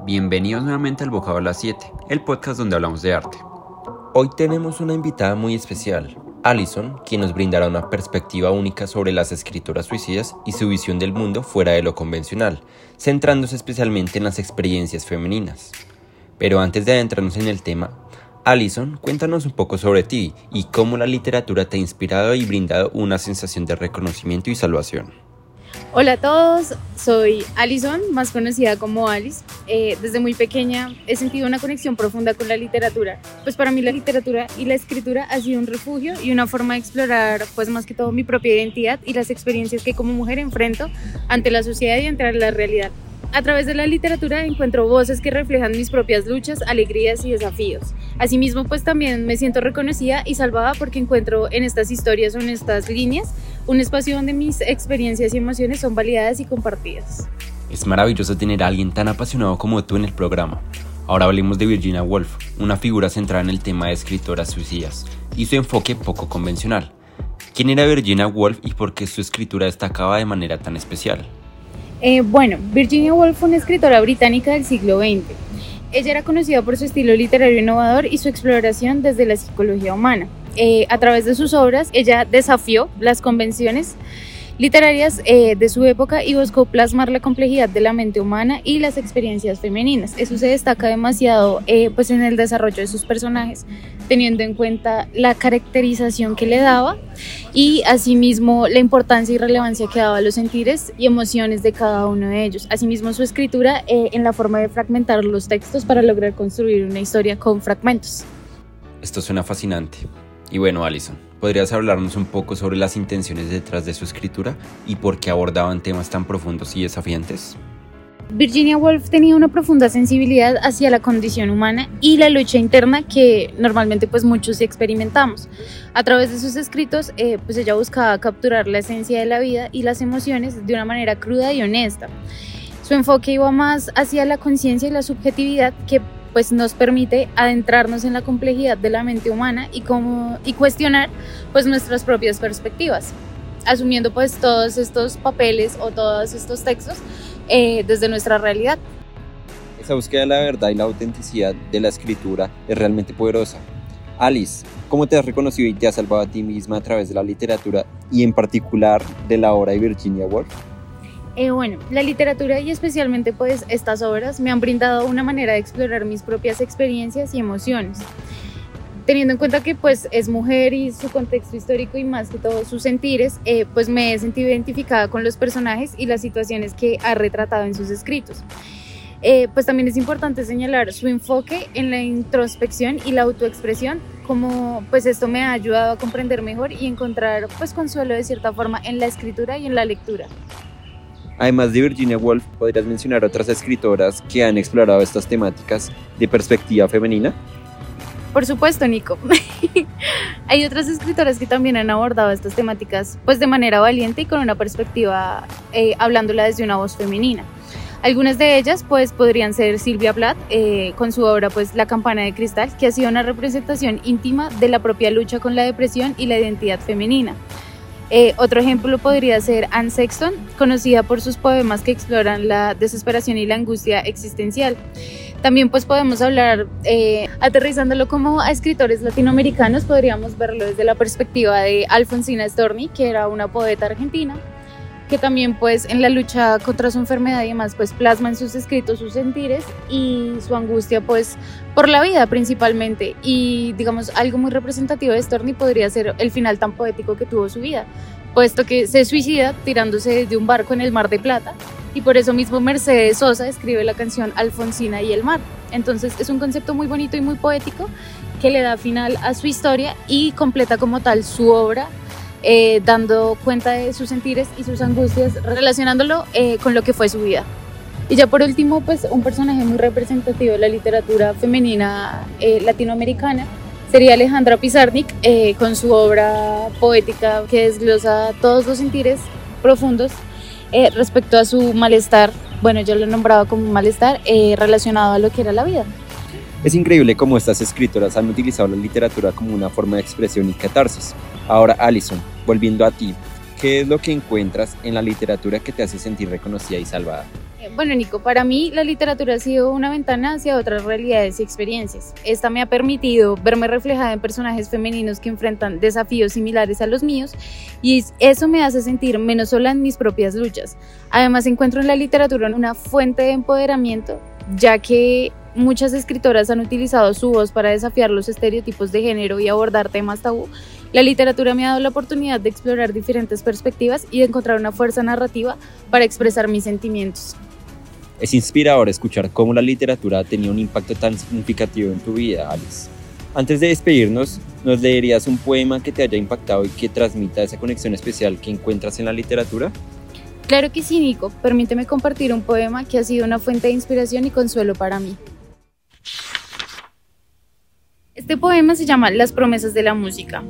Bienvenidos nuevamente al Bocado a las 7, el podcast donde hablamos de arte. Hoy tenemos una invitada muy especial, Alison, quien nos brindará una perspectiva única sobre las escritoras suicidas y su visión del mundo fuera de lo convencional, centrándose especialmente en las experiencias femeninas. Pero antes de adentrarnos en el tema, Alison, cuéntanos un poco sobre ti y cómo la literatura te ha inspirado y brindado una sensación de reconocimiento y salvación. Hola a todos, soy Alison, más conocida como Alice. Eh, desde muy pequeña he sentido una conexión profunda con la literatura, pues para mí la literatura y la escritura ha sido un refugio y una forma de explorar pues más que todo mi propia identidad y las experiencias que como mujer enfrento ante la sociedad y ante la realidad. A través de la literatura encuentro voces que reflejan mis propias luchas, alegrías y desafíos. Asimismo, pues también me siento reconocida y salvada porque encuentro en estas historias o en estas líneas un espacio donde mis experiencias y emociones son validadas y compartidas. Es maravilloso tener a alguien tan apasionado como tú en el programa. Ahora hablemos de Virginia Woolf, una figura centrada en el tema de escritoras suicidas y su enfoque poco convencional. ¿Quién era Virginia Woolf y por qué su escritura destacaba de manera tan especial? Eh, bueno, Virginia Woolf fue una escritora británica del siglo XX. Ella era conocida por su estilo literario innovador y su exploración desde la psicología humana. Eh, a través de sus obras, ella desafió las convenciones literarias eh, de su época y buscó plasmar la complejidad de la mente humana y las experiencias femeninas. Eso se destaca demasiado eh, pues en el desarrollo de sus personajes, teniendo en cuenta la caracterización que le daba y asimismo la importancia y relevancia que daba a los sentires y emociones de cada uno de ellos. Asimismo su escritura eh, en la forma de fragmentar los textos para lograr construir una historia con fragmentos. Esto suena fascinante. Y bueno, Alison, ¿podrías hablarnos un poco sobre las intenciones detrás de su escritura y por qué abordaban temas tan profundos y desafiantes? Virginia Woolf tenía una profunda sensibilidad hacia la condición humana y la lucha interna que normalmente pues muchos experimentamos. A través de sus escritos eh, pues ella buscaba capturar la esencia de la vida y las emociones de una manera cruda y honesta. Su enfoque iba más hacia la conciencia y la subjetividad que pues nos permite adentrarnos en la complejidad de la mente humana y, cómo, y cuestionar pues nuestras propias perspectivas, asumiendo pues todos estos papeles o todos estos textos eh, desde nuestra realidad. Esa búsqueda de la verdad y la autenticidad de la escritura es realmente poderosa. Alice, ¿cómo te has reconocido y te has salvado a ti misma a través de la literatura y en particular de la obra de Virginia Woolf? Eh, bueno, la literatura y especialmente pues estas obras me han brindado una manera de explorar mis propias experiencias y emociones. Teniendo en cuenta que pues es mujer y su contexto histórico y más que todo sus sentires, eh, pues me he sentido identificada con los personajes y las situaciones que ha retratado en sus escritos. Eh, pues también es importante señalar su enfoque en la introspección y la autoexpresión, como pues esto me ha ayudado a comprender mejor y encontrar pues consuelo de cierta forma en la escritura y en la lectura. Además de Virginia Woolf, ¿podrías mencionar otras escritoras que han explorado estas temáticas de perspectiva femenina? Por supuesto, Nico. Hay otras escritoras que también han abordado estas temáticas pues de manera valiente y con una perspectiva eh, hablándola desde una voz femenina. Algunas de ellas pues podrían ser Silvia Plath eh, con su obra pues La campana de cristal, que ha sido una representación íntima de la propia lucha con la depresión y la identidad femenina. Eh, otro ejemplo podría ser Anne Sexton, conocida por sus poemas que exploran la desesperación y la angustia existencial. También pues podemos hablar, eh, aterrizándolo como a escritores latinoamericanos, podríamos verlo desde la perspectiva de Alfonsina Storni, que era una poeta argentina, que también pues en la lucha contra su enfermedad y demás pues plasma en sus escritos sus sentires y su angustia pues por la vida principalmente y digamos algo muy representativo de Storni podría ser el final tan poético que tuvo su vida puesto que se suicida tirándose de un barco en el Mar de Plata y por eso mismo Mercedes Sosa escribe la canción Alfonsina y el mar. Entonces es un concepto muy bonito y muy poético que le da final a su historia y completa como tal su obra eh, dando cuenta de sus sentires y sus angustias, relacionándolo eh, con lo que fue su vida. Y ya por último, pues un personaje muy representativo de la literatura femenina eh, latinoamericana sería Alejandra Pizarnik con su obra poética que desglosa todos los sentires profundos respecto a su malestar, bueno, yo lo he nombrado como malestar relacionado a lo que era la vida. Es increíble cómo estas escritoras han utilizado la literatura como una forma de expresión y catarsis. Ahora, Alison, volviendo a ti, ¿qué es lo que encuentras en la literatura que te hace sentir reconocida y salvada? Eh, bueno, Nico, para mí la literatura ha sido una ventana hacia otras realidades y experiencias. Esta me ha permitido verme reflejada en personajes femeninos que enfrentan desafíos similares a los míos y eso me hace sentir menos sola en mis propias luchas. Además, encuentro en la literatura una fuente de empoderamiento, ya que muchas escritoras han utilizado su voz para desafiar los estereotipos de género y abordar temas tabú. La literatura me ha dado la oportunidad de explorar diferentes perspectivas y de encontrar una fuerza narrativa para expresar mis sentimientos. Es inspirador escuchar cómo la literatura ha tenido un impacto tan significativo en tu vida, Alice. Antes de despedirnos, ¿nos leerías un poema que te haya impactado y que transmita esa conexión especial que encuentras en la literatura? Claro que sí, Nico. Permíteme compartir un poema que ha sido una fuente de inspiración y consuelo para mí. Este poema se llama Las promesas de la música.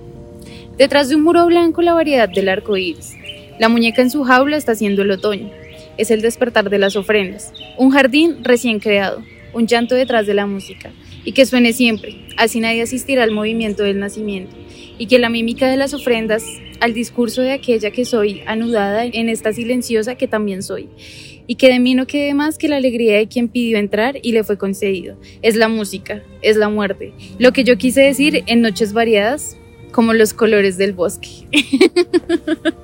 Detrás de un muro blanco la variedad del arco iris. La muñeca en su jaula está haciendo el otoño es el despertar de las ofrendas, un jardín recién creado, un llanto detrás de la música, y que suene siempre, así nadie asistirá al movimiento del nacimiento, y que la mímica de las ofrendas al discurso de aquella que soy, anudada en esta silenciosa que también soy, y que de mí no quede más que la alegría de quien pidió entrar y le fue concedido. Es la música, es la muerte, lo que yo quise decir en noches variadas, como los colores del bosque.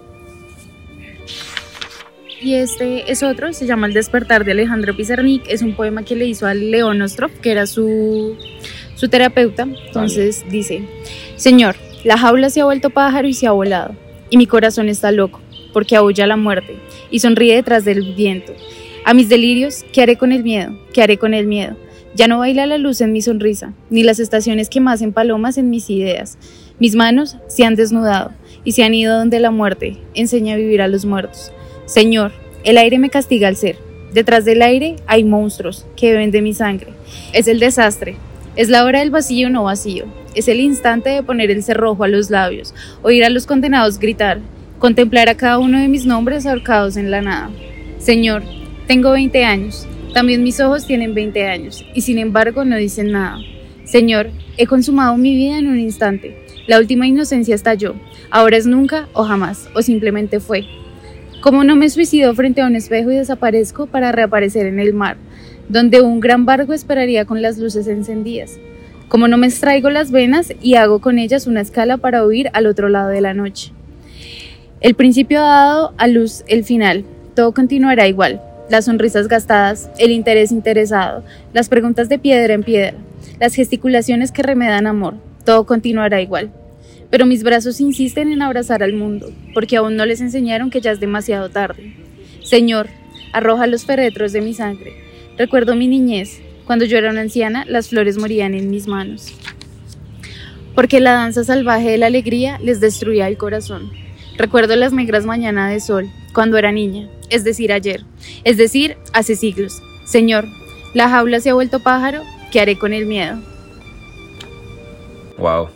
Y este es otro, se llama El despertar de Alejandro Pizarnik, es un poema que le hizo a León Ostrov, que era su, su terapeuta. Entonces dice, Señor, la jaula se ha vuelto pájaro y se ha volado, y mi corazón está loco, porque aúlla la muerte, y sonríe detrás del viento. A mis delirios, ¿qué haré con el miedo? ¿Qué haré con el miedo? Ya no baila la luz en mi sonrisa, ni las estaciones que más en palomas en mis ideas. Mis manos se han desnudado y se han ido donde la muerte enseña a vivir a los muertos. Señor, el aire me castiga al ser. Detrás del aire hay monstruos que beben de mi sangre. Es el desastre. Es la hora del vacío no vacío. Es el instante de poner el cerrojo a los labios, oír a los condenados gritar, contemplar a cada uno de mis nombres ahorcados en la nada. Señor, tengo 20 años. También mis ojos tienen 20 años y sin embargo no dicen nada. Señor, he consumado mi vida en un instante. La última inocencia estalló. Ahora es nunca o jamás, o simplemente fue. Como no me suicido frente a un espejo y desaparezco para reaparecer en el mar, donde un gran barco esperaría con las luces encendidas. Como no me extraigo las venas y hago con ellas una escala para huir al otro lado de la noche. El principio ha dado a luz el final, todo continuará igual. Las sonrisas gastadas, el interés interesado, las preguntas de piedra en piedra, las gesticulaciones que remedan amor, todo continuará igual pero mis brazos insisten en abrazar al mundo, porque aún no les enseñaron que ya es demasiado tarde. Señor, arroja los féretros de mi sangre. Recuerdo mi niñez. Cuando yo era una anciana, las flores morían en mis manos. Porque la danza salvaje de la alegría les destruía el corazón. Recuerdo las negras mañanas de sol, cuando era niña, es decir, ayer, es decir, hace siglos. Señor, la jaula se ha vuelto pájaro, ¿qué haré con el miedo? Wow.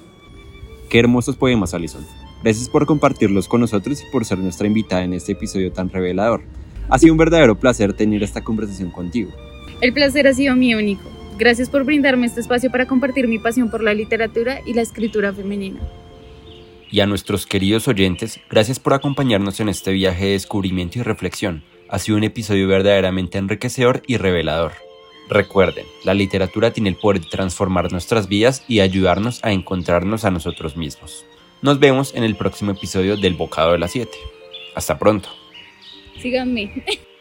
Qué hermosos poemas, Alison. Gracias por compartirlos con nosotros y por ser nuestra invitada en este episodio tan revelador. Ha sido un verdadero placer tener esta conversación contigo. El placer ha sido mío, único. Gracias por brindarme este espacio para compartir mi pasión por la literatura y la escritura femenina. Y a nuestros queridos oyentes, gracias por acompañarnos en este viaje de descubrimiento y reflexión. Ha sido un episodio verdaderamente enriquecedor y revelador. Recuerden, la literatura tiene el poder de transformar nuestras vidas y ayudarnos a encontrarnos a nosotros mismos. Nos vemos en el próximo episodio del Bocado de las 7. Hasta pronto. Síganme.